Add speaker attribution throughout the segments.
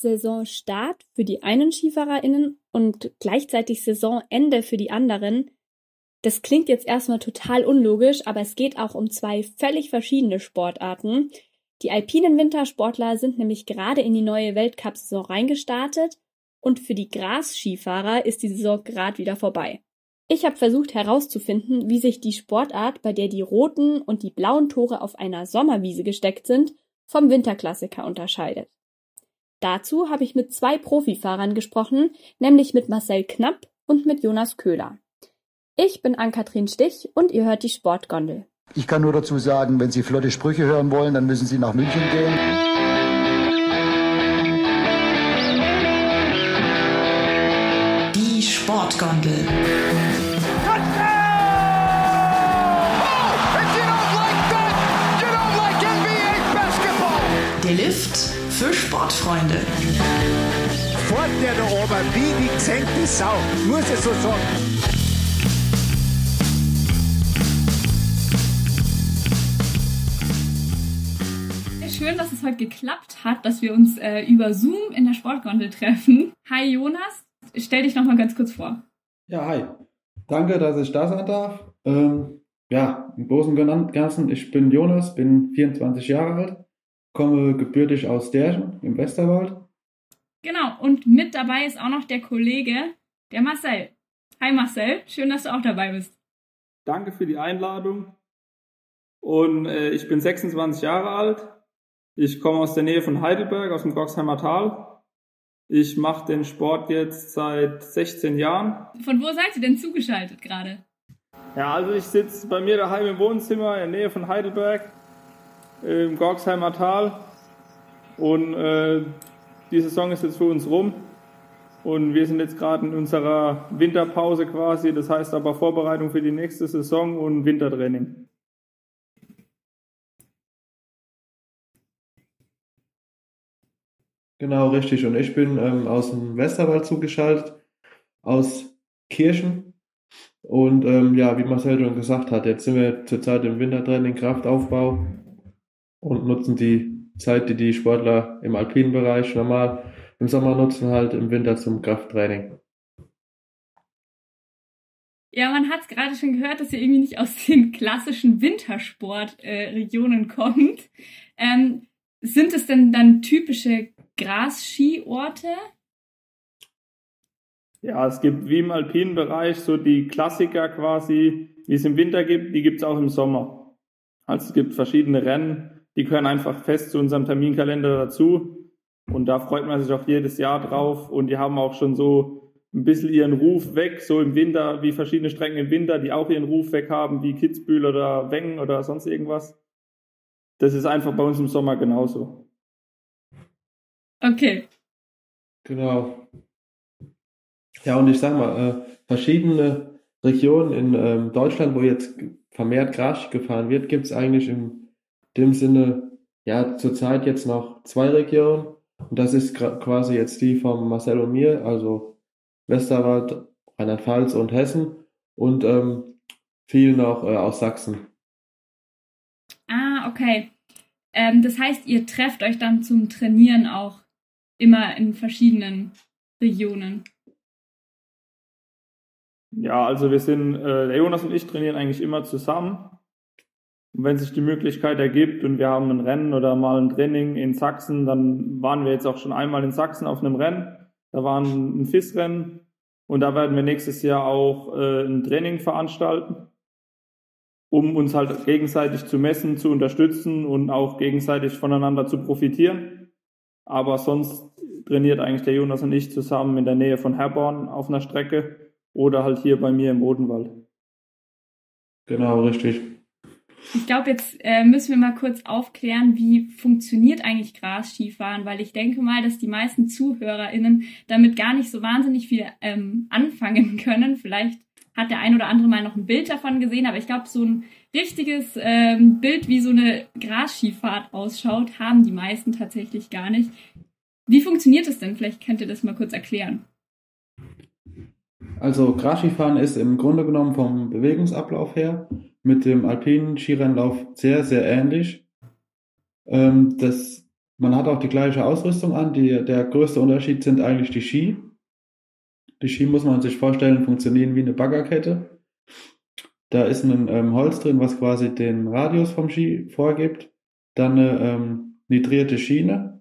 Speaker 1: Saisonstart für die einen SkifahrerInnen und gleichzeitig Saisonende für die anderen. Das klingt jetzt erstmal total unlogisch, aber es geht auch um zwei völlig verschiedene Sportarten. Die alpinen Wintersportler sind nämlich gerade in die neue Weltcup-Saison reingestartet und für die Gras-Skifahrer ist die Saison gerade wieder vorbei. Ich habe versucht herauszufinden, wie sich die Sportart, bei der die roten und die blauen Tore auf einer Sommerwiese gesteckt sind, vom Winterklassiker unterscheidet. Dazu habe ich mit zwei Profifahrern gesprochen, nämlich mit Marcel Knapp und mit Jonas Köhler. Ich bin Ann-Kathrin Stich und ihr hört die Sportgondel.
Speaker 2: Ich kann nur dazu sagen, wenn Sie flotte Sprüche hören wollen, dann müssen Sie nach München gehen.
Speaker 3: Die Sportgondel. Für Sportfreunde.
Speaker 4: Fort der da oben, wie die gesenkte Sau, muss ich so sagen.
Speaker 1: Schön, dass es heute geklappt hat, dass wir uns äh, über Zoom in der Sportgondel treffen. Hi Jonas, stell dich noch mal ganz kurz vor.
Speaker 5: Ja, hi. Danke, dass ich da sein darf. Ähm, ja, im Großen und Ganzen, ich bin Jonas, bin 24 Jahre alt, komme gebürtig aus Derchen im Westerwald.
Speaker 1: Genau, und mit dabei ist auch noch der Kollege, der Marcel. Hi Marcel, schön, dass du auch dabei bist.
Speaker 6: Danke für die Einladung. Und äh, ich bin 26 Jahre alt. Ich komme aus der Nähe von Heidelberg, aus dem Goxheimer Tal. Ich mache den Sport jetzt seit 16 Jahren.
Speaker 1: Von wo seid ihr denn zugeschaltet gerade?
Speaker 6: Ja, also ich sitze bei mir daheim im Wohnzimmer in der Nähe von Heidelberg im Gorgsheimer Tal. Und äh, die Saison ist jetzt für uns rum. Und wir sind jetzt gerade in unserer Winterpause quasi. Das heißt aber Vorbereitung für die nächste Saison und Wintertraining.
Speaker 5: Genau, richtig. Und ich bin ähm, aus dem Westerwald zugeschaltet, aus Kirchen. Und ähm, ja, wie Marcel schon gesagt hat, jetzt sind wir zurzeit im Wintertraining, Kraftaufbau und nutzen die Zeit, die die Sportler im alpinen Bereich normal im Sommer nutzen, halt im Winter zum Krafttraining.
Speaker 1: Ja, man hat es gerade schon gehört, dass ihr irgendwie nicht aus den klassischen Wintersportregionen äh, kommt. Ähm, sind es denn dann typische Gras-Skiorte?
Speaker 6: Ja, es gibt wie im alpinen Bereich so die Klassiker quasi, wie es im Winter gibt, die gibt es auch im Sommer. Also es gibt verschiedene Rennen, die gehören einfach fest zu unserem Terminkalender dazu. Und da freut man sich auch jedes Jahr drauf. Und die haben auch schon so ein bisschen ihren Ruf weg, so im Winter, wie verschiedene Strecken im Winter, die auch ihren Ruf weg haben, wie Kitzbühel oder Wengen oder sonst irgendwas. Das ist einfach bei uns im Sommer genauso.
Speaker 1: Okay.
Speaker 5: Genau. Ja, und ich sag mal, äh, verschiedene Regionen in ähm, Deutschland, wo jetzt vermehrt Gras gefahren wird, gibt es eigentlich im dem Sinne, ja, zurzeit jetzt noch zwei Regionen. Und das ist quasi jetzt die von Marcel und mir, also Westerwald, Rheinland-Pfalz und Hessen und ähm, viel noch äh, aus Sachsen.
Speaker 1: Ah, okay. Ähm, das heißt, ihr trefft euch dann zum Trainieren auch immer in verschiedenen Regionen.
Speaker 6: Ja, also wir sind, äh, der Jonas und ich trainieren eigentlich immer zusammen. Und wenn sich die Möglichkeit ergibt und wir haben ein Rennen oder mal ein Training in Sachsen, dann waren wir jetzt auch schon einmal in Sachsen auf einem Rennen. Da war ein FIS-Rennen und da werden wir nächstes Jahr auch äh, ein Training veranstalten, um uns halt gegenseitig zu messen, zu unterstützen und auch gegenseitig voneinander zu profitieren. Aber sonst trainiert eigentlich der Jonas und ich zusammen in der Nähe von Herborn auf einer Strecke oder halt hier bei mir im Odenwald.
Speaker 5: Genau, richtig.
Speaker 1: Ich glaube, jetzt äh, müssen wir mal kurz aufklären, wie funktioniert eigentlich Gras-Skifahren, weil ich denke mal, dass die meisten ZuhörerInnen damit gar nicht so wahnsinnig viel ähm, anfangen können. Vielleicht hat der ein oder andere mal noch ein Bild davon gesehen, aber ich glaube, so ein richtiges ähm, Bild, wie so eine Gras-Skifahrt ausschaut, haben die meisten tatsächlich gar nicht. Wie funktioniert es denn? Vielleicht könnt ihr das mal kurz erklären.
Speaker 5: Also Grasskifahren ist im Grunde genommen vom Bewegungsablauf her mit dem alpinen Skirennlauf sehr, sehr ähnlich. Ähm, das man hat auch die gleiche Ausrüstung an. Die, der größte Unterschied sind eigentlich die Ski. Die Ski muss man sich vorstellen, funktionieren wie eine Baggerkette. Da ist ein ähm, Holz drin, was quasi den Radius vom Ski vorgibt. Dann eine ähm, nitrierte Schiene.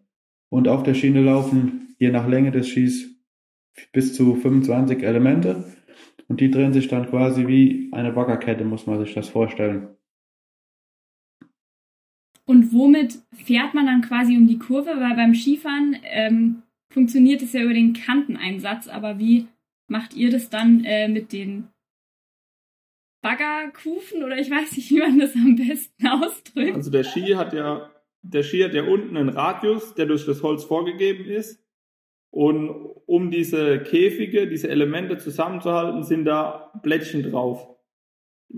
Speaker 5: Und auf der Schiene laufen je nach Länge des Skis bis zu 25 Elemente. Und die drehen sich dann quasi wie eine Baggerkette, muss man sich das vorstellen.
Speaker 1: Und womit fährt man dann quasi um die Kurve? Weil beim Skifahren ähm, funktioniert es ja über den Kanteneinsatz, aber wie macht ihr das dann äh, mit den Baggerkufen oder ich weiß nicht, wie man das am besten ausdrückt?
Speaker 6: Also der Ski hat ja, der Ski hat ja unten einen Radius, der durch das Holz vorgegeben ist. Und um diese Käfige, diese Elemente zusammenzuhalten, sind da Blättchen drauf.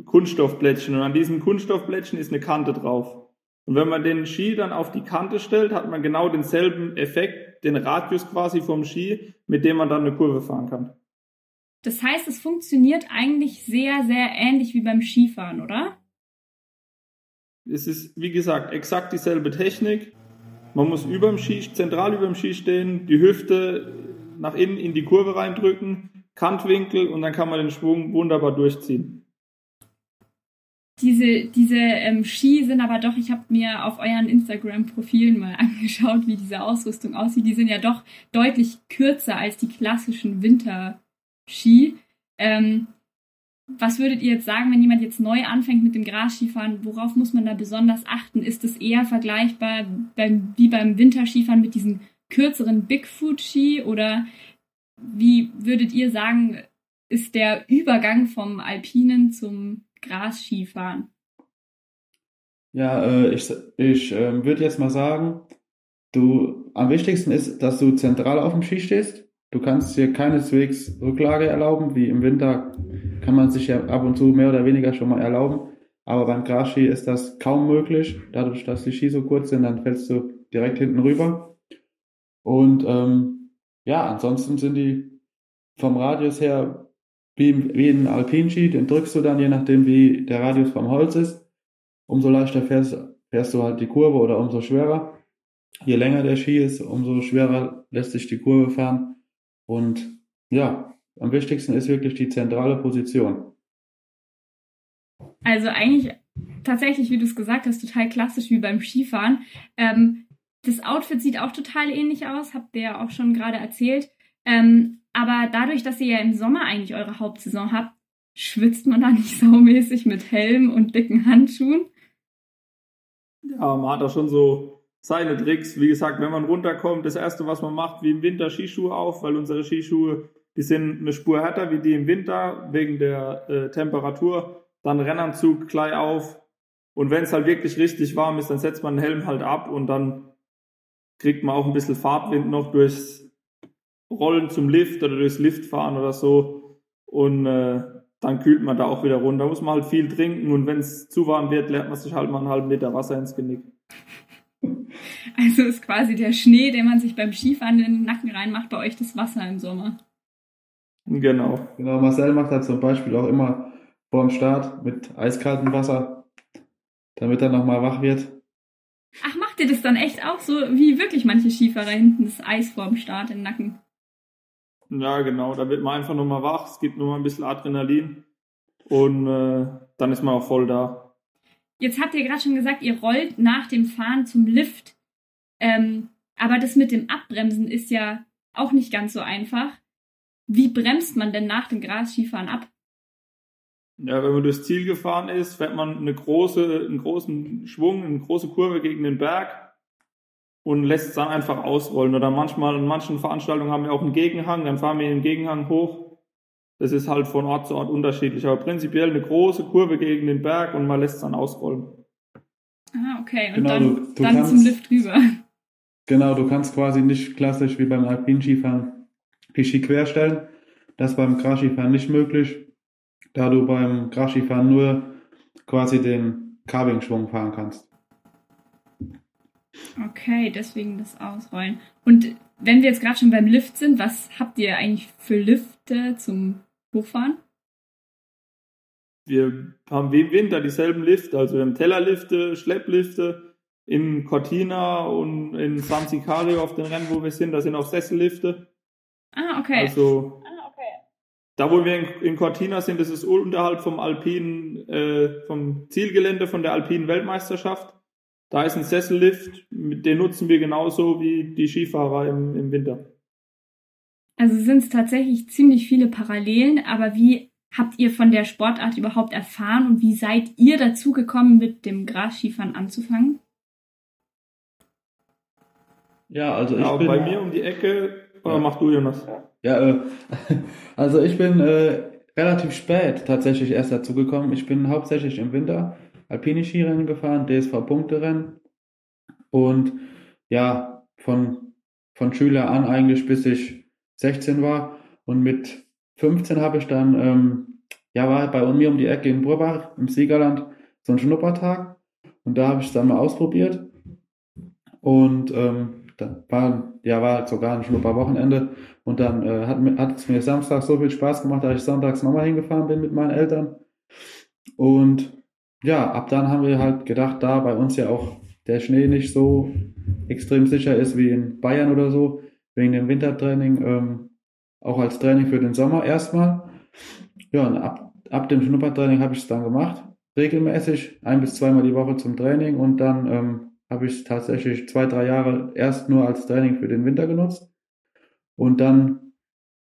Speaker 6: Kunststoffblättchen. Und an diesen Kunststoffblättchen ist eine Kante drauf. Und wenn man den Ski dann auf die Kante stellt, hat man genau denselben Effekt, den Radius quasi vom Ski, mit dem man dann eine Kurve fahren kann.
Speaker 1: Das heißt, es funktioniert eigentlich sehr, sehr ähnlich wie beim Skifahren, oder?
Speaker 6: Es ist, wie gesagt, exakt dieselbe Technik. Man muss über dem Ski, zentral über dem Ski stehen, die Hüfte nach innen in die Kurve reindrücken, Kantwinkel und dann kann man den Schwung wunderbar durchziehen
Speaker 1: diese, diese ähm, Ski sind aber doch, ich habe mir auf euren Instagram-Profilen mal angeschaut, wie diese Ausrüstung aussieht. Die sind ja doch deutlich kürzer als die klassischen Winterski. Ähm, was würdet ihr jetzt sagen, wenn jemand jetzt neu anfängt mit dem Grasskifahren? Worauf muss man da besonders achten? Ist es eher vergleichbar beim, wie beim Winterskifahren mit diesen kürzeren Bigfoot-Ski? Oder wie würdet ihr sagen, ist der Übergang vom Alpinen zum Gras-Skifahren?
Speaker 5: Ja, äh, ich, ich äh, würde jetzt mal sagen, du, am wichtigsten ist, dass du zentral auf dem Ski stehst. Du kannst dir keineswegs Rücklage erlauben, wie im Winter kann man sich ja ab und zu mehr oder weniger schon mal erlauben. Aber beim Gras-Ski ist das kaum möglich. Dadurch, dass die Ski so kurz sind, dann fällst du direkt hinten rüber. Und ähm, ja, ansonsten sind die vom Radius her wie, wie ein Alpinski, den drückst du dann, je nachdem wie der Radius vom Holz ist. Umso leichter fährst, fährst du halt die Kurve oder umso schwerer. Je länger der Ski ist, umso schwerer lässt sich die Kurve fahren. Und ja, am wichtigsten ist wirklich die zentrale Position.
Speaker 1: Also eigentlich tatsächlich, wie du es gesagt hast, total klassisch wie beim Skifahren. Ähm, das Outfit sieht auch total ähnlich aus, habt ihr ja auch schon gerade erzählt. Ähm, aber dadurch, dass ihr ja im Sommer eigentlich eure Hauptsaison habt, schwitzt man da nicht saumäßig mit Helm und dicken Handschuhen?
Speaker 6: Ja, man hat da schon so seine Tricks. Wie gesagt, wenn man runterkommt, das erste, was man macht, wie im Winter Skischuhe auf, weil unsere Skischuhe, die sind eine Spur härter wie die im Winter, wegen der äh, Temperatur. Dann Rennanzug gleich auf. Und wenn es halt wirklich richtig warm ist, dann setzt man den Helm halt ab und dann kriegt man auch ein bisschen Fahrtwind noch durchs Rollen zum Lift oder durchs Lift fahren oder so. Und äh, dann kühlt man da auch wieder runter. Da muss man halt viel trinken und wenn es zu warm wird, lernt man sich halt mal einen halben Liter Wasser ins Genick.
Speaker 1: Also ist quasi der Schnee, den man sich beim Skifahren in den Nacken reinmacht, bei euch das Wasser im Sommer.
Speaker 6: Genau.
Speaker 5: Genau, Marcel macht da zum Beispiel auch immer vor dem Start mit eiskaltem Wasser, damit er nochmal wach wird.
Speaker 1: Ach, macht ihr das dann echt auch so, wie wirklich manche Skifahrer hinten das Eis vor dem Start im Nacken?
Speaker 6: Ja, genau. Da wird man einfach nochmal wach. Es gibt nur mal ein bisschen Adrenalin. Und äh, dann ist man auch voll da.
Speaker 1: Jetzt habt ihr gerade schon gesagt, ihr rollt nach dem Fahren zum Lift. Ähm, aber das mit dem Abbremsen ist ja auch nicht ganz so einfach. Wie bremst man denn nach dem Gras-Skifahren ab?
Speaker 6: Ja, wenn man durchs Ziel gefahren ist, fährt man eine große, einen großen Schwung, eine große Kurve gegen den Berg und lässt es dann einfach ausrollen. Oder manchmal, in manchen Veranstaltungen haben wir auch einen Gegenhang, dann fahren wir den Gegenhang hoch. Das ist halt von Ort zu Ort unterschiedlich, aber prinzipiell eine große Kurve gegen den Berg und man lässt es dann ausrollen.
Speaker 1: Ah, okay. Und
Speaker 5: Genau,
Speaker 1: dann,
Speaker 5: du- du
Speaker 1: dann
Speaker 5: kannst-
Speaker 1: zum Lift rüber.
Speaker 5: Genau, du kannst quasi nicht klassisch wie beim Alpinskifahren die Ski querstellen. Das ist beim Grasskifahren nicht möglich, da du beim Grasskifahren nur quasi den Carving-Schwung fahren kannst.
Speaker 1: Okay, deswegen das Ausrollen. Und wenn wir jetzt gerade schon beim Lift sind, was habt ihr eigentlich für Lifte zum Hochfahren?
Speaker 6: Wir haben wie im Winter dieselben Lifte, also wir haben Tellerlifte, Schlepplifte, in Cortina und in San Sicario auf den Rennen, wo wir sind, da sind auch Sessellifte.
Speaker 1: Ah, okay.
Speaker 6: Also da, wo wir in, in Cortina sind, das ist unterhalb vom alpinen, äh, vom Zielgelände von der alpinen Weltmeisterschaft. Da ist ein Sessellift, den nutzen wir genauso wie die Skifahrer im, im Winter.
Speaker 1: Also sind es tatsächlich ziemlich viele Parallelen, aber wie habt ihr von der Sportart überhaupt erfahren und wie seid ihr dazu gekommen, mit dem Grasskifahren anzufangen?
Speaker 5: Ja, also ich
Speaker 6: ja,
Speaker 5: bin
Speaker 6: bei mir um die Ecke, oder ja. mach du, Jonas?
Speaker 5: Ja, äh, also ich bin äh, relativ spät tatsächlich erst dazu gekommen. Ich bin hauptsächlich im Winter Alpine Skirennen gefahren, DSV-Punkterennen und ja, von, von Schüler an eigentlich bis ich 16 war. Und mit 15 habe ich dann, ähm, ja, war bei mir um die Ecke in Burbach im Siegerland so ein Schnuppertag. Und da habe ich es dann mal ausprobiert. Und ähm, da war, ja, war sogar ein Schnupperwochenende. Und dann äh, hat es mir Samstag so viel Spaß gemacht, dass ich sonntags nochmal hingefahren bin mit meinen Eltern. Und ja, ab dann haben wir halt gedacht, da bei uns ja auch der Schnee nicht so extrem sicher ist wie in Bayern oder so, wegen dem Wintertraining, ähm, auch als Training für den Sommer erstmal. Ja, und ab, ab dem Schnuppertraining habe ich es dann gemacht, regelmäßig, ein bis zweimal die Woche zum Training und dann ähm, habe ich es tatsächlich zwei, drei Jahre erst nur als Training für den Winter genutzt. Und dann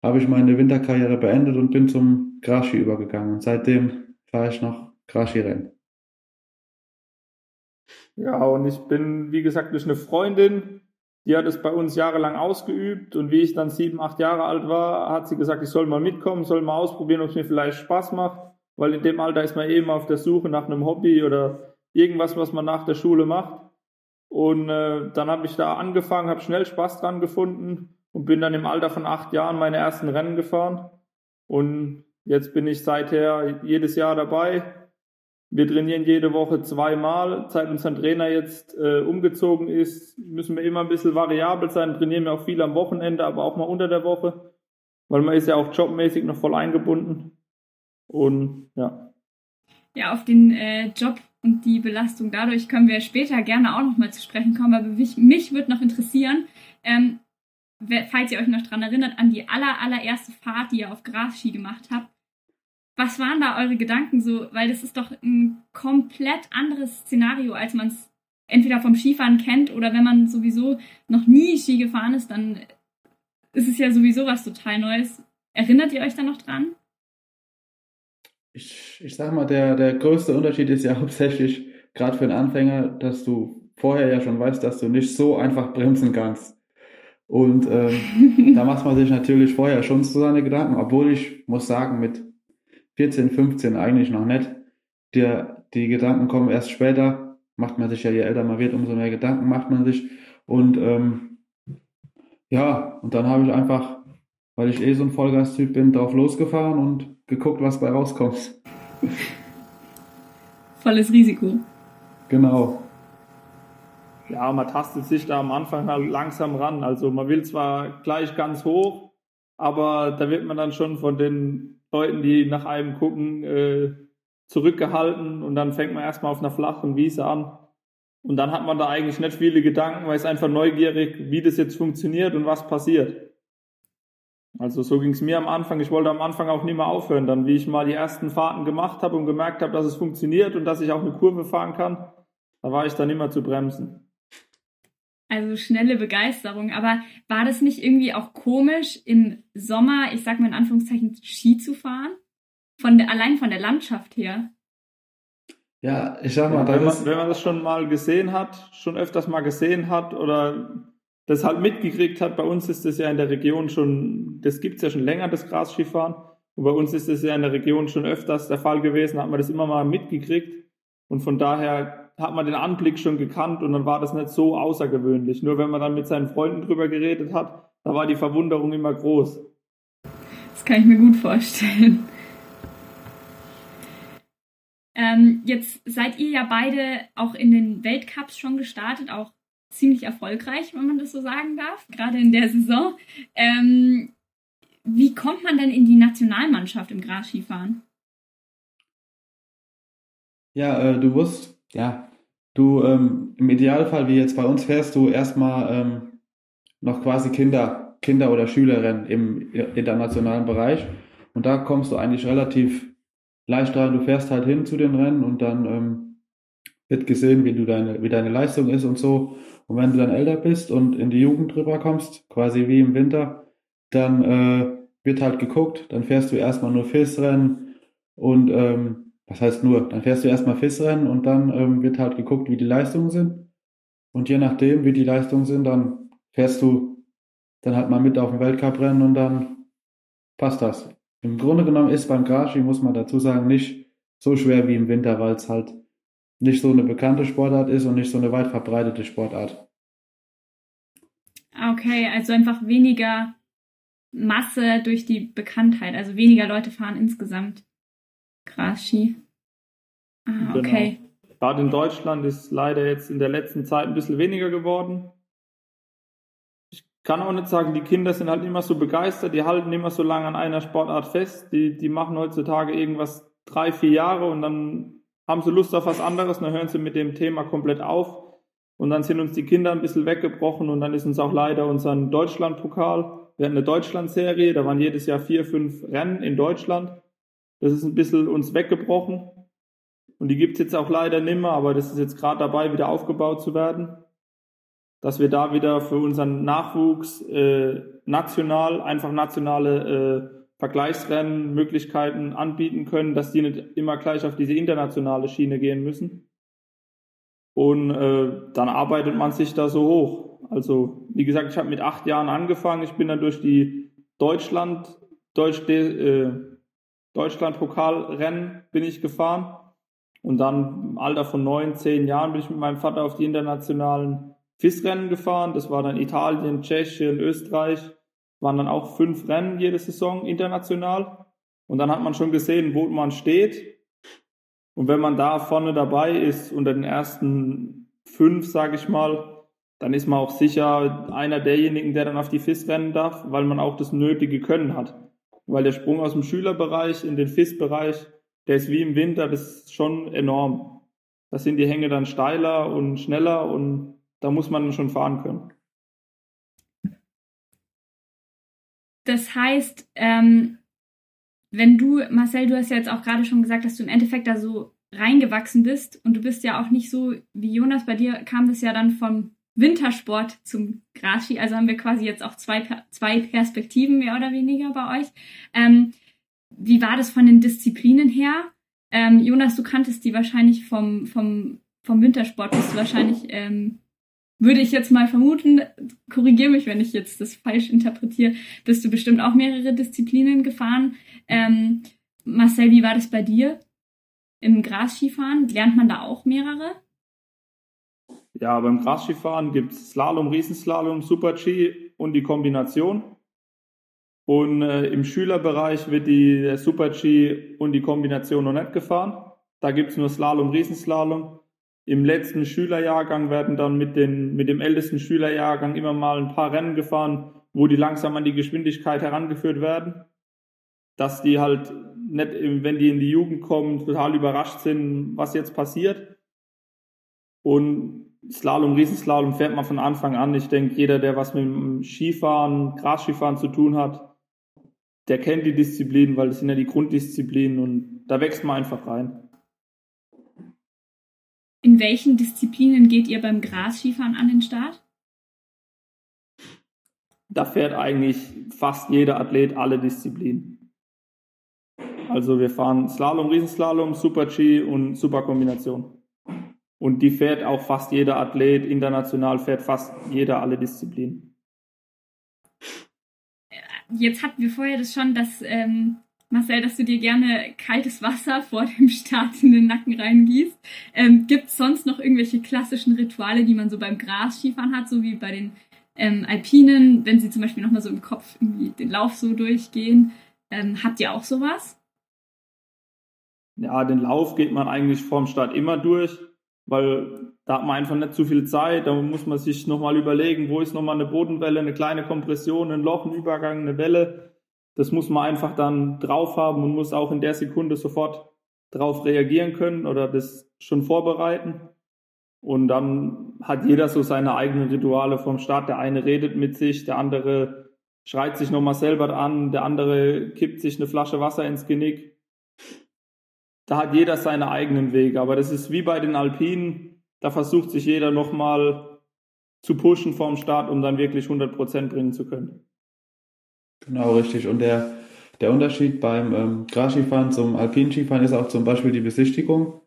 Speaker 5: habe ich meine Winterkarriere beendet und bin zum Grasski übergegangen. Und seitdem fahre ich noch Grasski-Rennen.
Speaker 6: Ja, und ich bin, wie gesagt, durch eine Freundin die hat es bei uns jahrelang ausgeübt und wie ich dann sieben, acht Jahre alt war, hat sie gesagt, ich soll mal mitkommen, soll mal ausprobieren, ob es mir vielleicht Spaß macht, weil in dem Alter ist man eben auf der Suche nach einem Hobby oder irgendwas, was man nach der Schule macht. Und äh, dann habe ich da angefangen, habe schnell Spaß dran gefunden und bin dann im Alter von acht Jahren meine ersten Rennen gefahren. Und jetzt bin ich seither jedes Jahr dabei wir trainieren jede Woche zweimal. Seit unser Trainer jetzt äh, umgezogen ist, müssen wir immer ein bisschen variabel sein. Trainieren wir auch viel am Wochenende, aber auch mal unter der Woche, weil man ist ja auch jobmäßig noch voll eingebunden. Und ja.
Speaker 1: Ja, auf den äh, Job und die Belastung dadurch können wir später gerne auch noch mal zu sprechen kommen. Aber mich, mich würde noch interessieren, ähm, falls ihr euch noch dran erinnert, an die aller, allererste Fahrt, die ihr auf Grasski gemacht habt was waren da eure Gedanken so? Weil das ist doch ein komplett anderes Szenario, als man es entweder vom Skifahren kennt oder wenn man sowieso noch nie Ski gefahren ist, dann ist es ja sowieso was total Neues. Erinnert ihr euch da noch dran?
Speaker 5: Ich, ich sag mal, der, der größte Unterschied ist ja hauptsächlich, gerade für einen Anfänger, dass du vorher ja schon weißt, dass du nicht so einfach bremsen kannst. Und ähm, da macht man sich natürlich vorher schon so seine Gedanken, obwohl ich muss sagen, mit 14, 15 eigentlich noch nicht. Der, die Gedanken kommen erst später. Macht man sich ja, je älter man wird, umso mehr Gedanken macht man sich. Und ähm, ja, und dann habe ich einfach, weil ich eh so ein Vollgas-Typ bin, drauf losgefahren und geguckt, was bei rauskommt.
Speaker 1: Volles Risiko.
Speaker 5: Genau.
Speaker 6: Ja, man tastet sich da am Anfang halt langsam ran. Also man will zwar gleich ganz hoch, aber da wird man dann schon von den Leuten, die nach einem gucken, äh, zurückgehalten und dann fängt man erstmal auf einer flachen Wiese an. Und dann hat man da eigentlich nicht viele Gedanken, weil es einfach neugierig, wie das jetzt funktioniert und was passiert. Also so ging es mir am Anfang. Ich wollte am Anfang auch nie mehr aufhören. Dann, wie ich mal die ersten Fahrten gemacht habe und gemerkt habe, dass es funktioniert und dass ich auch eine Kurve fahren kann, da war ich dann immer zu bremsen.
Speaker 1: Also schnelle Begeisterung. Aber war das nicht irgendwie auch komisch, im Sommer, ich sag mal in Anführungszeichen, Ski zu fahren? Von der, allein von der Landschaft her.
Speaker 5: Ja, ich sag mal,
Speaker 6: ja, wenn, man, wenn man das schon mal gesehen hat, schon öfters mal gesehen hat oder das halt mitgekriegt hat, bei uns ist das ja in der Region schon, das gibt's ja schon länger, das Grasskifahren. Und bei uns ist das ja in der Region schon öfters der Fall gewesen, hat man das immer mal mitgekriegt. Und von daher hat man den Anblick schon gekannt und dann war das nicht so außergewöhnlich. Nur wenn man dann mit seinen Freunden drüber geredet hat, da war die Verwunderung immer groß.
Speaker 1: Das kann ich mir gut vorstellen. Ähm, jetzt seid ihr ja beide auch in den Weltcups schon gestartet, auch ziemlich erfolgreich, wenn man das so sagen darf, gerade in der Saison. Ähm, wie kommt man denn in die Nationalmannschaft im Grasskifahren?
Speaker 5: Ja, äh, du wirst ja, du ähm, im Idealfall, wie jetzt bei uns, fährst du erstmal ähm, noch quasi Kinder, Kinder- oder Schülerrennen im internationalen Bereich. Und da kommst du eigentlich relativ leicht rein. Du fährst halt hin zu den Rennen und dann ähm, wird gesehen, wie, du deine, wie deine Leistung ist und so. Und wenn du dann älter bist und in die Jugend drüber kommst, quasi wie im Winter, dann äh, wird halt geguckt, dann fährst du erstmal nur FIS-Rennen und ähm, was heißt nur, dann fährst du erstmal FIS-Rennen und dann ähm, wird halt geguckt, wie die Leistungen sind. Und je nachdem, wie die Leistungen sind, dann fährst du dann halt mal mit auf dem Weltcuprennen und dann passt das. Im Grunde genommen ist beim Grashi, muss man dazu sagen, nicht so schwer wie im Winter, weil es halt nicht so eine bekannte Sportart ist und nicht so eine weit verbreitete Sportart.
Speaker 1: Okay, also einfach weniger Masse durch die Bekanntheit, also weniger Leute fahren insgesamt Grasski. Ah,
Speaker 6: Genau.
Speaker 1: okay.
Speaker 6: Gerade in Deutschland ist leider jetzt in der letzten Zeit ein bisschen weniger geworden. Ich kann auch nicht sagen, die Kinder sind halt immer so begeistert, die halten immer so lange an einer Sportart fest. Die, die machen heutzutage irgendwas drei, vier Jahre und dann haben sie Lust auf was anderes, dann hören sie mit dem Thema komplett auf. Und dann sind uns die Kinder ein bisschen weggebrochen und dann ist uns auch leider unser Deutschlandpokal. Wir hatten eine Deutschland-Serie, da waren jedes Jahr vier, fünf Rennen in Deutschland. Das ist ein bisschen uns weggebrochen. Und die gibt's jetzt auch leider nimmer, aber das ist jetzt gerade dabei, wieder aufgebaut zu werden. Dass wir da wieder für unseren Nachwuchs äh, national, einfach nationale äh, Vergleichsrennen, Möglichkeiten anbieten können, dass die nicht immer gleich auf diese internationale Schiene gehen müssen. Und äh, dann arbeitet man sich da so hoch. Also, wie gesagt, ich habe mit acht Jahren angefangen. Ich bin dann durch die Deutschland, Deutsch, äh, Deutschland-Pokalrennen bin ich gefahren. Und dann im Alter von neun, zehn Jahren bin ich mit meinem Vater auf die internationalen FIS-Rennen gefahren. Das war dann Italien, Tschechien, Österreich. Waren dann auch fünf Rennen jede Saison international. Und dann hat man schon gesehen, wo man steht. Und wenn man da vorne dabei ist, unter den ersten fünf, sage ich mal, dann ist man auch sicher einer derjenigen, der dann auf die FIS rennen darf, weil man auch das nötige Können hat. Weil der Sprung aus dem Schülerbereich in den FIS-Bereich, der ist wie im Winter, das ist schon enorm. Da sind die Hänge dann steiler und schneller und da muss man schon fahren können.
Speaker 1: Das heißt, ähm, wenn du, Marcel, du hast ja jetzt auch gerade schon gesagt, dass du im Endeffekt da so reingewachsen bist und du bist ja auch nicht so wie Jonas, bei dir kam das ja dann vom Wintersport zum Grasski, also haben wir quasi jetzt auch zwei, zwei Perspektiven mehr oder weniger bei euch. Ähm, wie war das von den Disziplinen her? Ähm, Jonas, du kanntest die wahrscheinlich vom, vom, vom Wintersport, bist du wahrscheinlich, ähm, würde ich jetzt mal vermuten, korrigiere mich, wenn ich jetzt das falsch interpretiere, bist du bestimmt auch mehrere Disziplinen gefahren. Ähm, Marcel, wie war das bei dir im Grasskifahren? Lernt man da auch mehrere?
Speaker 6: Ja, beim Grasskifahren gibt's Slalom, Riesenslalom, Super-G und die Kombination. Und äh, im Schülerbereich wird die Super-G und die Kombination noch nicht gefahren. Da gibt's nur Slalom, Riesenslalom. Im letzten Schülerjahrgang werden dann mit, den, mit dem ältesten Schülerjahrgang immer mal ein paar Rennen gefahren, wo die langsam an die Geschwindigkeit herangeführt werden. Dass die halt nicht, wenn die in die Jugend kommen, total überrascht sind, was jetzt passiert. Und Slalom, Riesenslalom fährt man von Anfang an. Ich denke, jeder, der was mit dem Skifahren, Grasskifahren zu tun hat, der kennt die Disziplinen, weil das sind ja die Grunddisziplinen und da wächst man einfach rein.
Speaker 1: In welchen Disziplinen geht ihr beim Grasskifahren an den Start?
Speaker 6: Da fährt eigentlich fast jeder Athlet alle Disziplinen. Also wir fahren Slalom, Riesenslalom, Super-G und Superkombination. Und die fährt auch fast jeder Athlet, international fährt fast jeder alle Disziplinen.
Speaker 1: Jetzt hatten wir vorher das schon, dass ähm, Marcel, dass du dir gerne kaltes Wasser vor dem Start in den Nacken reingießt. Ähm, Gibt es sonst noch irgendwelche klassischen Rituale, die man so beim Grasskifahren hat, so wie bei den ähm, Alpinen, wenn sie zum Beispiel nochmal so im Kopf irgendwie den Lauf so durchgehen? Ähm, habt ihr auch sowas?
Speaker 6: Ja, den Lauf geht man eigentlich vorm Start immer durch, weil da hat man einfach nicht zu viel Zeit. Da muss man sich nochmal überlegen, wo ist nochmal eine Bodenwelle, eine kleine Kompression, ein Loch, ein Übergang, eine Welle. Das muss man einfach dann drauf haben und muss auch in der Sekunde sofort drauf reagieren können oder das schon vorbereiten. Und dann hat jeder so seine eigenen Rituale vom Start. Der eine redet mit sich, der andere schreit sich nochmal selber an, der andere kippt sich eine Flasche Wasser ins Genick. Da hat jeder seine eigenen Wege. Aber das ist wie bei den Alpinen. Da versucht sich jeder nochmal zu pushen vorm Start, um dann wirklich 100% bringen zu können.
Speaker 5: Genau, richtig. Und der, der Unterschied beim ähm, Grasskifahren zum Alpinen Skifahren ist auch zum Beispiel die Besichtigung.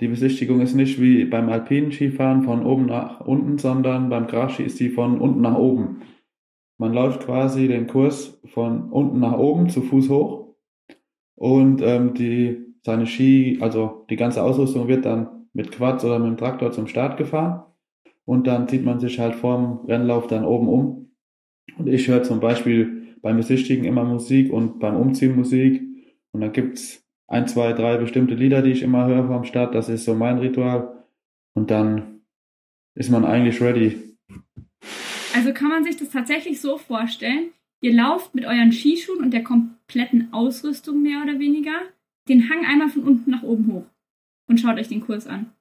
Speaker 5: Die Besichtigung ist nicht wie beim Alpinen Skifahren von oben nach unten, sondern beim Grasski ist die von unten nach oben. Man läuft quasi den Kurs von unten nach oben zu Fuß hoch und ähm, die, seine Ski, also die ganze Ausrüstung wird dann mit Quads oder mit dem Traktor zum Start gefahren und dann zieht man sich halt vorm Rennlauf dann oben um. Und ich höre zum Beispiel beim Besichtigen immer Musik und beim Umziehen Musik. Und dann gibt's ein, zwei, drei bestimmte Lieder, die ich immer höre vom Start. Das ist so mein Ritual. Und dann ist man eigentlich ready.
Speaker 1: Also kann man sich das tatsächlich so vorstellen, ihr lauft mit euren Skischuhen und der kompletten Ausrüstung mehr oder weniger den Hang einmal von unten nach oben hoch und schaut euch den Kurs an.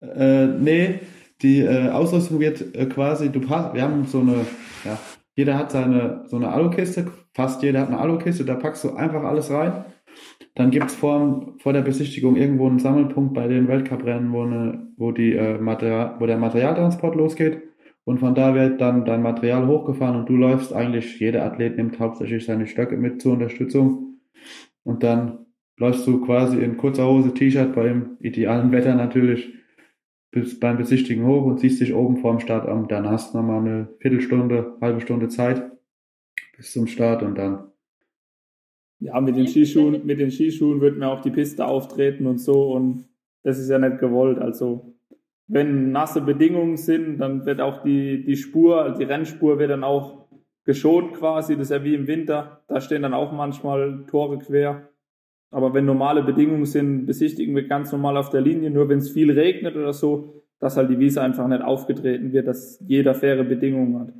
Speaker 5: Äh, nee, die äh, Ausrüstung wird äh, quasi, du passt, wir haben so eine, ja, jeder hat seine, so eine Alukiste, fast jeder hat eine Alukiste, da packst du einfach alles rein. Dann gibt's vor, vor der Besichtigung irgendwo einen Sammelpunkt bei den Weltcuprennen, wo, eine, wo, die, äh, Material, wo der Materialtransport losgeht. Und von da wird dann dein Material hochgefahren und du läufst eigentlich, jeder Athlet nimmt hauptsächlich seine Stöcke mit zur Unterstützung. Und dann läufst du quasi in kurzer Hose, T-Shirt beim idealen Wetter natürlich bis beim Besichtigen hoch und ziehst dich oben vorm Start an. Dann hast du nochmal eine Viertelstunde, halbe Stunde Zeit bis zum Start und dann.
Speaker 6: Ja, mit den Skischuhen, mit den Skischuhen wird man auf die Piste auftreten und so und das ist ja nicht gewollt. Also wenn nasse Bedingungen sind, dann wird auch die, die Spur, also die Rennspur wird dann auch geschont quasi. Das ist ja wie im Winter. Da stehen dann auch manchmal Tore quer. Aber wenn normale Bedingungen sind, besichtigen wir ganz normal auf der Linie. Nur wenn es viel regnet oder so, dass halt die Wiese einfach nicht aufgetreten wird, dass jeder faire Bedingungen hat.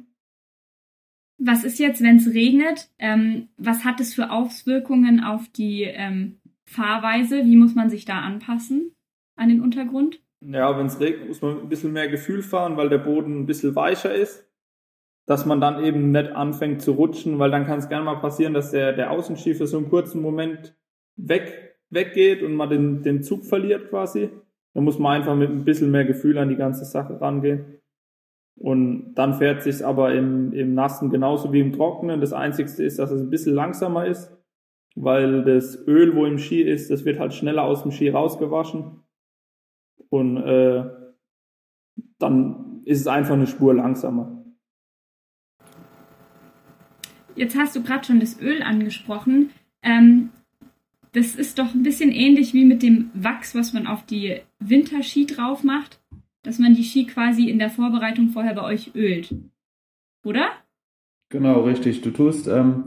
Speaker 1: Was ist jetzt, wenn es regnet? Ähm, was hat es für Auswirkungen auf die ähm, Fahrweise? Wie muss man sich da anpassen an den Untergrund?
Speaker 6: Ja, wenn es regnet, muss man ein bisschen mehr Gefühl fahren, weil der Boden ein bisschen weicher ist. Dass man dann eben nicht anfängt zu rutschen, weil dann kann es gerne mal passieren, dass der, der Außenski für so einen kurzen Moment weg, weggeht und man den, den Zug verliert quasi. Da muss man einfach mit ein bisschen mehr Gefühl an die ganze Sache rangehen. Und dann fährt sich aber im, im Nassen genauso wie im Trockenen. Das Einzigste ist, dass es ein bisschen langsamer ist, weil das Öl, wo im Ski ist, das wird halt schneller aus dem Ski rausgewaschen. Und äh, dann ist es einfach eine Spur langsamer.
Speaker 1: Jetzt hast du gerade schon das Öl angesprochen. Ähm, das ist doch ein bisschen ähnlich wie mit dem Wachs, was man auf die Winterski drauf macht, dass man die Ski quasi in der Vorbereitung vorher bei euch ölt. Oder?
Speaker 5: Genau, richtig. Du tust ähm,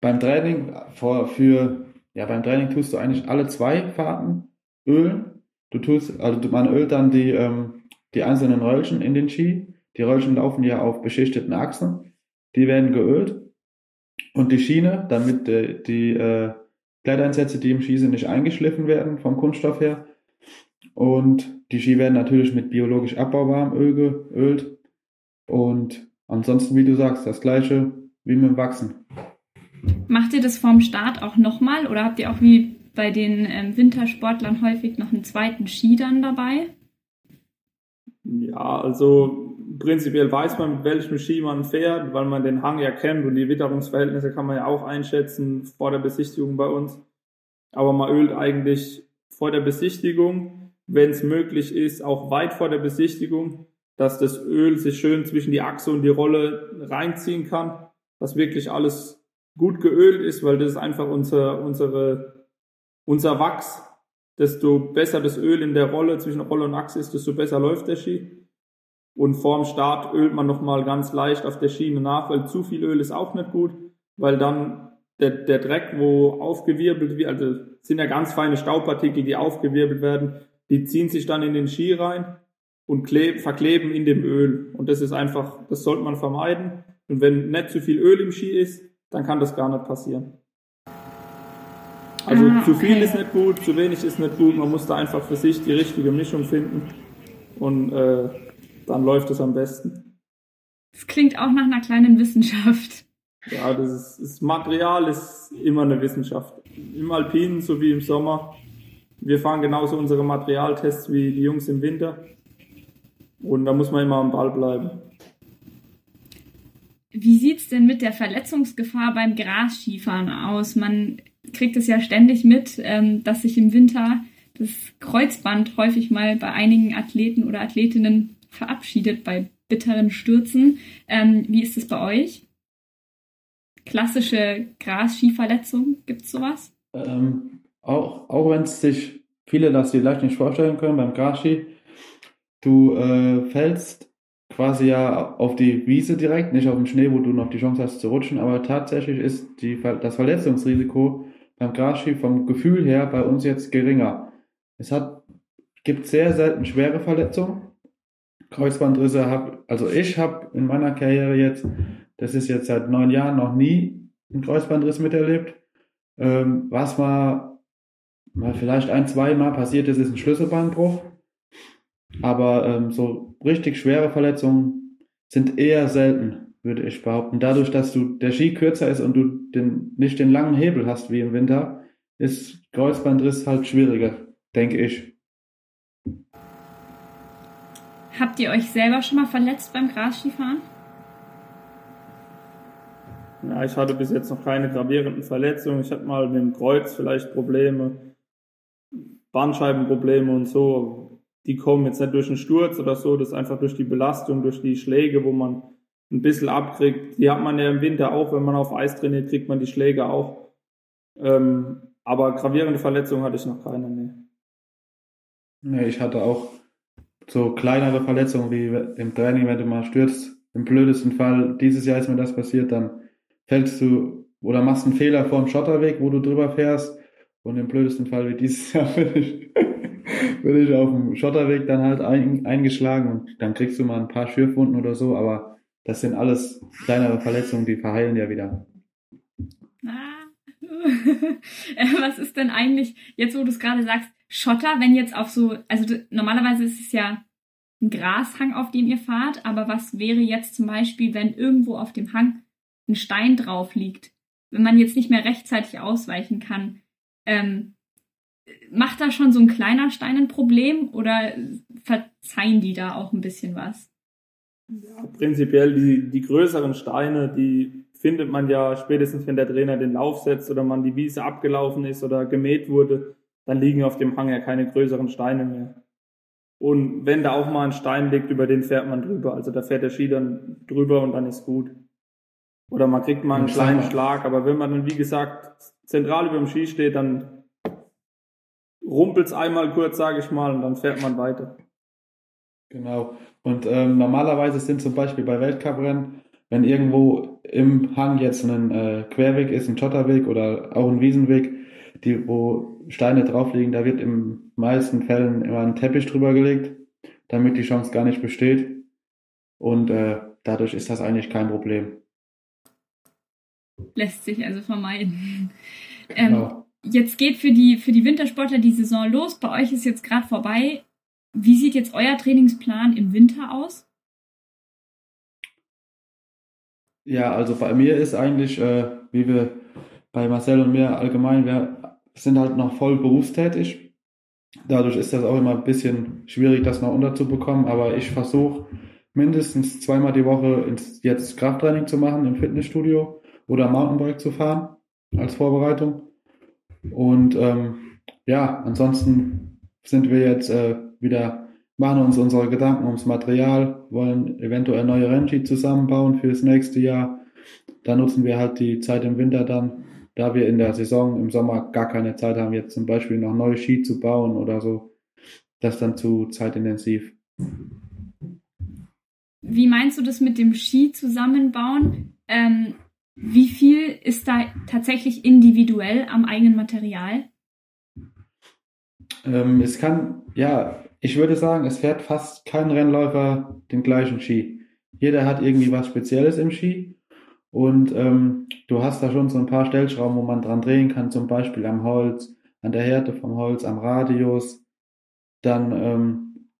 Speaker 5: beim Training vor, für, ja, beim Training tust du eigentlich alle zwei Fahrten ölen. Du tust, also man ölt dann die, ähm, die einzelnen Röllchen in den Ski. Die Röllchen laufen ja auf beschichteten Achsen. Die werden geölt. Und die Schiene, damit äh, die, äh, Gleiteinsätze, die im Ski sind, nicht eingeschliffen werden vom Kunststoff her. Und die Ski werden natürlich mit biologisch abbaubarem Öl geölt. Und ansonsten, wie du sagst, das gleiche wie mit dem Wachsen.
Speaker 1: Macht ihr das vorm Start auch nochmal oder habt ihr auch wie bei den ähm, Wintersportlern häufig noch einen zweiten Ski dann dabei?
Speaker 6: Ja, also prinzipiell weiß man, mit welchem Ski man fährt, weil man den Hang ja kennt und die Witterungsverhältnisse kann man ja auch einschätzen vor der Besichtigung bei uns. Aber man ölt eigentlich vor der Besichtigung, wenn es möglich ist, auch weit vor der Besichtigung, dass das Öl sich schön zwischen die Achse und die Rolle reinziehen kann, dass wirklich alles gut geölt ist, weil das ist einfach unser, unsere, unser Wachs. Desto besser das Öl in der Rolle zwischen Rolle und Achse ist, desto besser läuft der Ski. Und vorm Start ölt man nochmal ganz leicht auf der Schiene nach, weil zu viel Öl ist auch nicht gut, weil dann der, der Dreck, wo aufgewirbelt wird, also sind ja ganz feine Staubpartikel, die aufgewirbelt werden, die ziehen sich dann in den Ski rein und kleb, verkleben in dem Öl. Und das ist einfach, das sollte man vermeiden. Und wenn nicht zu viel Öl im Ski ist, dann kann das gar nicht passieren. Also
Speaker 1: Ah,
Speaker 6: zu viel
Speaker 1: okay.
Speaker 6: ist nicht gut, zu wenig ist nicht gut. Man muss da einfach für sich die richtige Mischung finden und äh, dann läuft es am besten.
Speaker 1: Das klingt auch nach einer kleinen Wissenschaft.
Speaker 6: Ja, das, ist, das Material ist immer eine Wissenschaft. Im Alpinen sowie im Sommer. Wir fahren genauso unsere Materialtests wie die Jungs im Winter. Und da muss man immer am Ball bleiben.
Speaker 1: Wie sieht's denn mit der Verletzungsgefahr beim Grasskifahren aus? Man kriegt es ja ständig mit, ähm, dass sich im Winter das Kreuzband häufig mal bei einigen Athleten oder Athletinnen verabschiedet bei bitteren Stürzen. Ähm, wie ist es bei euch? Klassische Grasskiverletzung, gibt's sowas?
Speaker 5: Ähm, auch auch wenn es sich viele das vielleicht nicht vorstellen können beim Graski, du äh, fällst quasi ja auf die Wiese direkt, nicht auf den Schnee, wo du noch die Chance hast zu rutschen, aber tatsächlich ist die, das Verletzungsrisiko beim Graski vom Gefühl her bei uns jetzt geringer. Es hat, gibt sehr selten schwere Verletzungen. Kreuzbandrisse habe, also ich habe in meiner Karriere jetzt, das ist jetzt seit neun Jahren noch nie einen Kreuzbandriss miterlebt. Ähm, was mal, mal vielleicht ein, zwei Mal passiert ist, ist ein Schlüsselbeinbruch. Aber ähm, so richtig schwere Verletzungen sind eher selten, würde ich behaupten. Dadurch, dass du der Ski kürzer ist und du den, nicht den langen Hebel hast wie im Winter, ist Kreuzbandriss halt schwieriger, denke ich.
Speaker 1: Habt ihr euch selber schon mal verletzt beim Grasskifahren?
Speaker 6: Ja, ich hatte bis jetzt noch keine gravierenden Verletzungen. Ich hatte mal mit dem Kreuz vielleicht Probleme, Bandscheibenprobleme und so. Die kommen jetzt nicht durch einen Sturz oder so, das ist einfach durch die Belastung, durch die Schläge, wo man ein bisschen abkriegt. Die hat man ja im Winter auch, wenn man auf Eis trainiert, kriegt man die Schläge auch. Ähm, aber gravierende Verletzungen hatte ich noch keine, nee.
Speaker 5: Nee, ich hatte auch so kleinere Verletzungen wie im Training, wenn du mal stürzt. Im blödesten Fall, dieses Jahr ist mir das passiert, dann fällst du oder machst einen Fehler vor dem Schotterweg, wo du drüber fährst. Und im blödesten Fall wie dieses Jahr bin ich, bin ich auf dem Schotterweg dann halt ein, eingeschlagen und dann kriegst du mal ein paar Schürfwunden oder so, aber das sind alles kleinere Verletzungen, die verheilen ja wieder.
Speaker 1: Ah. Was ist denn eigentlich, jetzt wo du es gerade sagst, Schotter, wenn jetzt auf so, also normalerweise ist es ja ein Grashang, auf dem ihr fahrt, aber was wäre jetzt zum Beispiel, wenn irgendwo auf dem Hang ein Stein drauf liegt, wenn man jetzt nicht mehr rechtzeitig ausweichen kann, ähm, macht da schon so ein kleiner Stein ein Problem oder verzeihen die da auch ein bisschen was?
Speaker 6: Ja, prinzipiell die, die größeren Steine, die findet man ja spätestens, wenn der Trainer den Lauf setzt oder man die Wiese abgelaufen ist oder gemäht wurde, dann liegen auf dem Hang ja keine größeren Steine mehr. Und wenn da auch mal ein Stein liegt, über den fährt man drüber. Also da fährt der Ski dann drüber und dann ist gut. Oder man kriegt mal einen
Speaker 5: Ein
Speaker 6: kleinen. Schlag, aber wenn man dann, wie gesagt, zentral über dem Ski steht, dann rumpelt's einmal kurz, sage ich mal, und dann fährt man weiter.
Speaker 5: Genau. Und ähm, normalerweise sind zum Beispiel bei Weltcuprennen, wenn irgendwo im Hang jetzt ein äh, Querweg ist, ein Schotterweg oder auch ein Wiesenweg, die, wo Steine drauf liegen, da wird in meisten Fällen immer ein Teppich drüber gelegt, damit die Chance gar nicht besteht. Und äh, dadurch ist das eigentlich kein Problem.
Speaker 1: Lässt sich also vermeiden. Ähm,
Speaker 5: Genau.
Speaker 1: Jetzt geht für die, für die Wintersportler die Saison los. Bei euch ist jetzt gerade vorbei. Wie sieht jetzt euer Trainingsplan im Winter aus?
Speaker 5: Ja, also bei mir ist eigentlich, äh, wie wir bei Marcel und mir allgemein, wir sind halt noch voll berufstätig. Dadurch ist das auch immer ein bisschen schwierig, das noch unterzubekommen, aber ich versuche mindestens zweimal die Woche ins, jetzt Krafttraining zu machen im Fitnessstudio oder Mountainbike zu fahren als Vorbereitung. Und ähm, ja, ansonsten sind wir jetzt äh, wieder, machen uns unsere Gedanken ums Material, wollen eventuell neue Rennski zusammenbauen fürs nächste Jahr. Da nutzen wir halt die Zeit im Winter dann, da wir in der Saison im Sommer gar keine Zeit haben, jetzt zum Beispiel noch neue Ski zu bauen oder so. Das ist dann zu zeitintensiv.
Speaker 1: Wie meinst du das mit dem Ski zusammenbauen? Ähm, wie viel ist da tatsächlich individuell am eigenen Material?
Speaker 5: Ähm, es kann, ja, ich würde sagen, es fährt fast kein Rennläufer den gleichen Ski. Jeder hat irgendwie was Spezielles im Ski Und ähm, du hast da schon so ein paar Stellschrauben, wo man dran drehen kann, zum Beispiel am Holz, an der Härte vom Holz, am Radius. Dann ähm,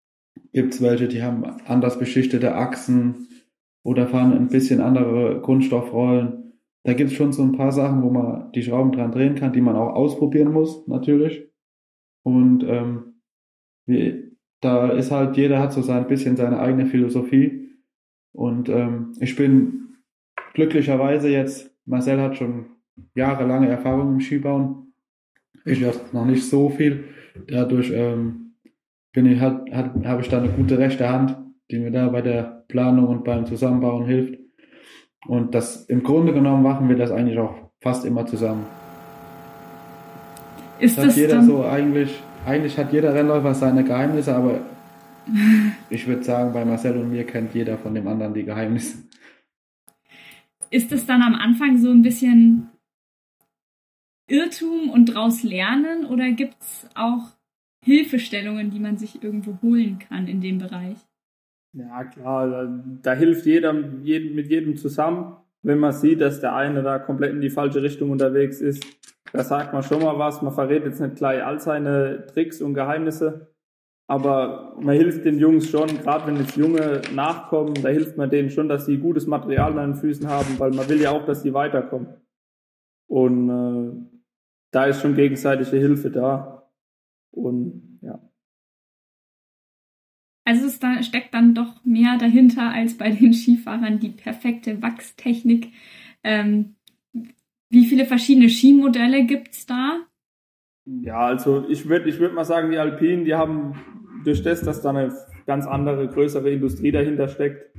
Speaker 5: gibt's welche, die haben anders beschichtete Achsen oder fahren ein bisschen andere Kunststoffrollen. Da gibt's schon so ein paar Sachen, wo man die Schrauben dran drehen kann, die man auch ausprobieren muss, natürlich. Und ähm, wie, da ist halt, jeder hat so sein bisschen seine eigene Philosophie. Und ähm, ich bin glücklicherweise jetzt, Marcel hat schon jahrelange Erfahrung im Skibauen. Ich erst noch nicht so viel. Dadurch ähm, bin ich, hat, hat, habe ich da eine gute rechte Hand, die mir da bei der Planung und beim Zusammenbauen hilft. Und das im Grunde genommen machen wir das eigentlich auch fast immer zusammen.
Speaker 1: Ist
Speaker 5: Das
Speaker 1: das
Speaker 5: jeder
Speaker 1: dann,
Speaker 5: so eigentlich, eigentlich hat jeder Rennläufer seine Geheimnisse, aber ich würde sagen, bei Marcel und mir kennt jeder von dem anderen die Geheimnisse.
Speaker 1: Ist das dann am Anfang so ein bisschen Irrtum und draus lernen oder gibt's auch Hilfestellungen, die man sich irgendwo holen kann in dem Bereich?
Speaker 6: Ja, klar, da, da hilft jeder jedem, mit jedem zusammen. Wenn man sieht, dass der eine da komplett in die falsche Richtung unterwegs ist, da sagt man schon mal was. Man verrät jetzt nicht gleich all seine Tricks und Geheimnisse, aber man hilft den Jungs schon, gerade wenn jetzt Junge nachkommen, da hilft man denen schon, dass sie gutes Material an den Füßen haben, weil man will ja auch, dass sie weiterkommen. Und äh, da ist schon gegenseitige Hilfe da. Und ja.
Speaker 1: Also es da steckt dann doch mehr dahinter als bei den Skifahrern die perfekte Wachstechnik. Ähm, wie viele verschiedene Skimodelle gibt's da?
Speaker 6: Ja, also ich würde ich würd mal sagen, die Alpinen, die haben durch das, dass da eine ganz andere, größere Industrie dahinter steckt,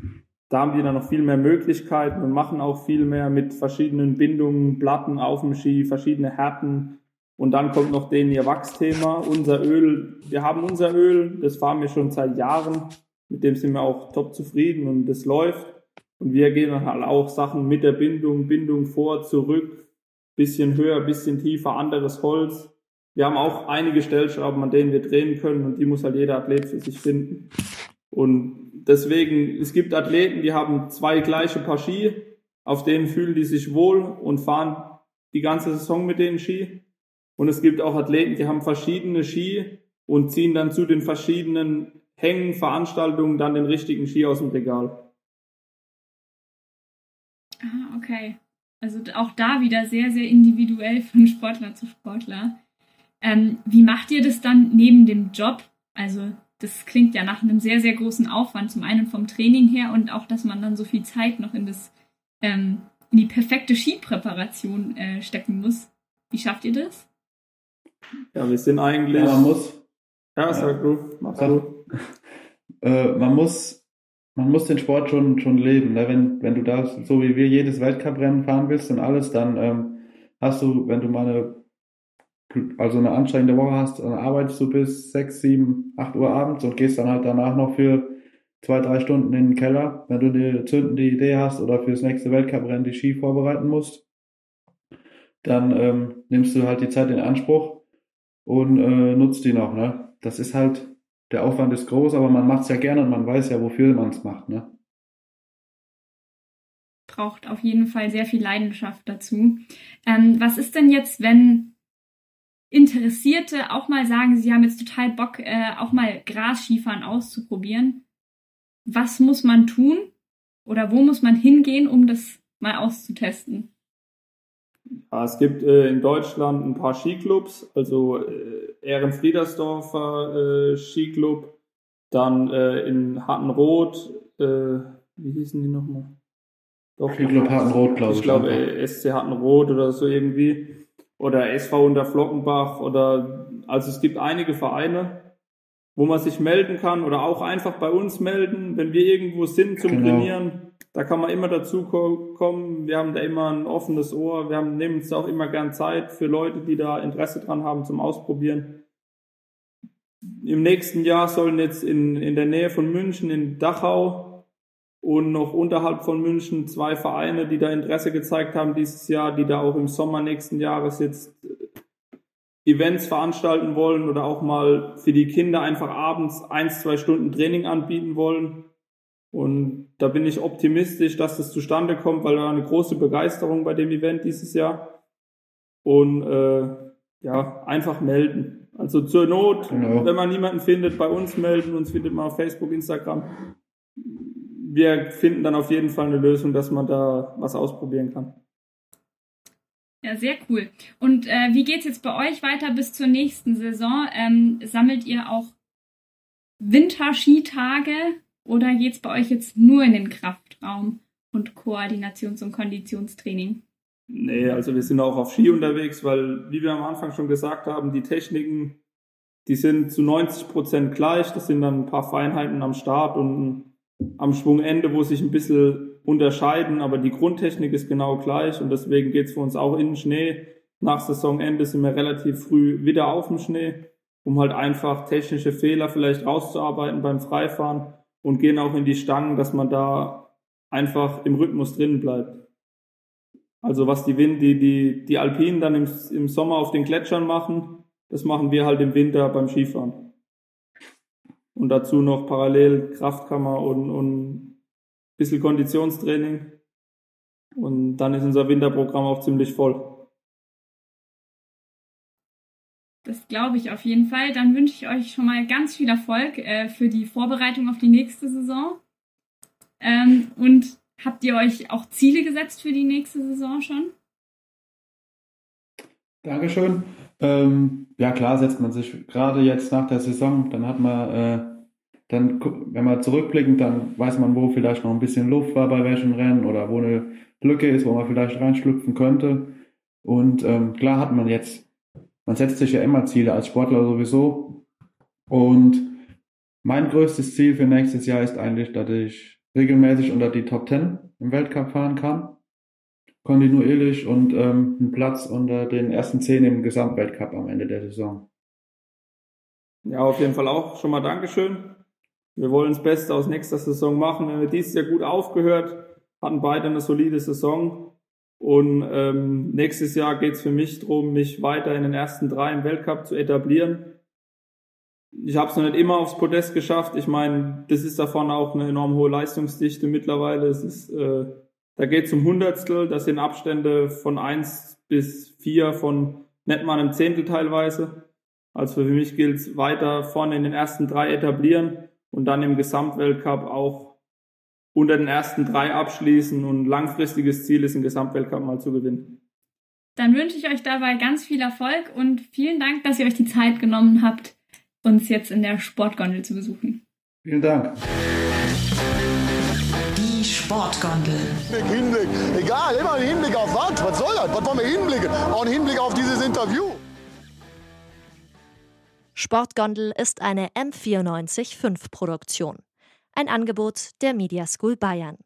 Speaker 6: da haben die dann noch viel mehr Möglichkeiten und machen auch viel mehr mit verschiedenen Bindungen, Platten auf dem Ski, verschiedene Härten. Und dann kommt noch denen ihr Wachsthema, unser Öl. Wir haben unser Öl, das fahren wir schon seit Jahren. Mit dem sind wir auch top zufrieden und das läuft. Und wir gehen dann halt auch Sachen mit der Bindung, Bindung vor, zurück, bisschen höher, bisschen tiefer, anderes Holz. Wir haben auch einige Stellschrauben, an denen wir drehen können und die muss halt jeder Athlet für sich finden. Und deswegen, es gibt Athleten, die haben zwei gleiche Paar Ski, auf denen fühlen die sich wohl und fahren die ganze Saison mit den Ski. Und es gibt auch Athleten, die haben verschiedene Ski und ziehen dann zu den verschiedenen Hängen, Veranstaltungen dann den richtigen Ski aus dem Regal.
Speaker 1: Ah, okay. Also auch da wieder sehr, sehr individuell von Sportler zu Sportler. Ähm, wie macht ihr das dann neben dem Job? Also das klingt ja nach einem sehr, sehr großen Aufwand, zum einen vom Training her und auch, dass man dann so viel Zeit noch in das ähm, in die perfekte Skipräparation äh, stecken muss. Wie schafft ihr das?
Speaker 6: Ja, wir sind eigentlich.
Speaker 5: Ja, man muss,
Speaker 6: Ja, sag du, machst du.
Speaker 5: äh, man muss, man muss den Sport schon, schon leben. Ne? Wenn, wenn du da so wie wir jedes Weltcuprennen fahren willst und alles, dann ähm, hast du, wenn du mal eine, also eine anstrengende Woche hast, dann arbeitest du bis sechs, sieben, acht Uhr abends und gehst dann halt danach noch für zwei, drei Stunden in den Keller, wenn du eine zündende Idee hast oder fürs nächste Weltcuprennen die Ski vorbereiten musst. Dann ähm, nimmst du halt die Zeit in Anspruch und äh, nutzt die noch. Ne? Das ist halt der Aufwand ist groß, aber man macht es ja gerne und man weiß ja, wofür man es macht. Ne?
Speaker 1: Braucht auf jeden Fall sehr viel Leidenschaft dazu. Ähm, was ist denn jetzt, wenn Interessierte auch mal sagen, sie haben jetzt total Bock, äh, auch mal Grasskifahren auszuprobieren? Was muss man tun oder wo muss man hingehen, um das mal auszutesten?
Speaker 6: Ja, es gibt äh, in Deutschland ein paar Skiclubs, also äh, Ehrenfriedersdorfer äh, Skiclub, dann äh, in Hattenroth, äh, wie hießen die nochmal? Doch,
Speaker 5: Skiclub Hattenroth, glaube ich.
Speaker 6: ich glaube
Speaker 5: einfach.
Speaker 6: äh, SC Hattenroth oder so irgendwie. Oder SV unter Flockenbach oder also es gibt einige Vereine, wo man sich melden kann oder auch einfach bei uns melden, wenn wir irgendwo sind zum
Speaker 5: Genau.
Speaker 6: Trainieren. Da kann man immer dazu ko- kommen. Wir haben da immer ein offenes Ohr. Wir haben, nehmen uns auch immer gern Zeit für Leute, die da Interesse dran haben zum Ausprobieren. Im nächsten Jahr sollen jetzt in, in der Nähe von München, in Dachau und noch unterhalb von München zwei Vereine, die da Interesse gezeigt haben dieses Jahr, die da auch im Sommer nächsten Jahres jetzt äh, Events veranstalten wollen oder auch mal für die Kinder einfach abends eins, zwei Stunden Training anbieten wollen. Und da bin ich optimistisch, dass das zustande kommt, weil da eine große Begeisterung bei dem Event dieses Jahr. Und äh, ja, einfach melden. Also zur Not, genau. wenn man niemanden findet, bei uns melden, uns findet man auf Facebook, Instagram. Wir finden dann auf jeden Fall eine Lösung, dass man da was ausprobieren kann.
Speaker 1: Ja, sehr cool. Und äh, wie es jetzt bei euch weiter bis zur nächsten Saison? Ähm, sammelt ihr auch Winterskitage oder geht es bei euch jetzt nur in den Kraftraum und Koordinations- und Konditionstraining?
Speaker 6: Nee, also wir sind auch auf Ski unterwegs, weil, wie wir am Anfang schon gesagt haben, die Techniken, die sind zu 90 Prozent gleich. Das sind dann ein paar Feinheiten am Start und am Schwungende, wo sich ein bisschen unterscheiden, aber die Grundtechnik ist genau gleich und deswegen geht's für uns auch in den Schnee. Nach Saisonende sind wir relativ früh wieder auf dem Schnee, um halt einfach technische Fehler vielleicht rauszuarbeiten beim Freifahren und gehen auch in die Stangen, dass man da einfach im Rhythmus drin bleibt. Also was die Wind, die, die, die Alpinen dann im, im Sommer auf den Gletschern machen, das machen wir halt im Winter beim Skifahren. Und dazu noch parallel Kraftkammer und, und bisschen Konditionstraining und dann ist unser Winterprogramm auch ziemlich voll.
Speaker 1: Das glaube ich auf jeden Fall. Dann wünsche ich euch schon mal ganz viel Erfolg äh, für die Vorbereitung auf die nächste Saison. Ähm, und habt ihr euch auch Ziele gesetzt für die nächste Saison schon?
Speaker 5: Dankeschön. Ähm, ja, klar setzt man sich gerade jetzt nach der Saison, dann hat man äh, dann, wenn man zurückblickend, dann weiß man, wo vielleicht noch ein bisschen Luft war bei welchen Rennen oder wo eine Lücke ist, wo man vielleicht reinschlüpfen könnte. Und ähm, klar hat man jetzt, man setzt sich ja immer Ziele als Sportler sowieso. Und mein größtes Ziel für nächstes Jahr ist eigentlich, dass ich regelmäßig unter die Top 10 im Weltcup fahren kann. Kontinuierlich und ähm, einen Platz unter den ersten 10 im Gesamtweltcup am Ende der Saison.
Speaker 6: Ja, auf jeden Fall auch schon mal Dankeschön. Wir wollen das Beste aus nächster Saison machen. Wir haben dieses Jahr gut aufgehört, hatten beide eine solide Saison. Und ähm, nächstes Jahr geht es für mich darum, mich weiter in den ersten drei im Weltcup zu etablieren. Ich habe es noch nicht immer aufs Podest geschafft. Ich meine, das ist davon auch eine enorm hohe Leistungsdichte mittlerweile. Es ist, äh, da geht es um Hundertstel. Das sind Abstände von eins bis vier von nicht mal einem Zehntel teilweise. Also für mich gilt es weiter vorne in den ersten drei etablieren und dann im Gesamtweltcup auch unter den ersten drei abschließen und langfristiges Ziel ist, den Gesamtweltcup mal zu gewinnen.
Speaker 1: Dann wünsche ich euch dabei ganz viel Erfolg und vielen Dank, dass ihr euch die Zeit genommen habt, uns jetzt in der Sportgondel zu besuchen.
Speaker 5: Vielen Dank.
Speaker 3: Sportgondel.
Speaker 2: Hinblick, egal, immer ein Hinblick auf was? Was soll das? Was wollen wir hinblicken? Auch ein Hinblick auf dieses Interview.
Speaker 7: Sportgondel ist eine M945 Produktion. Ein Angebot der Media School Bayern.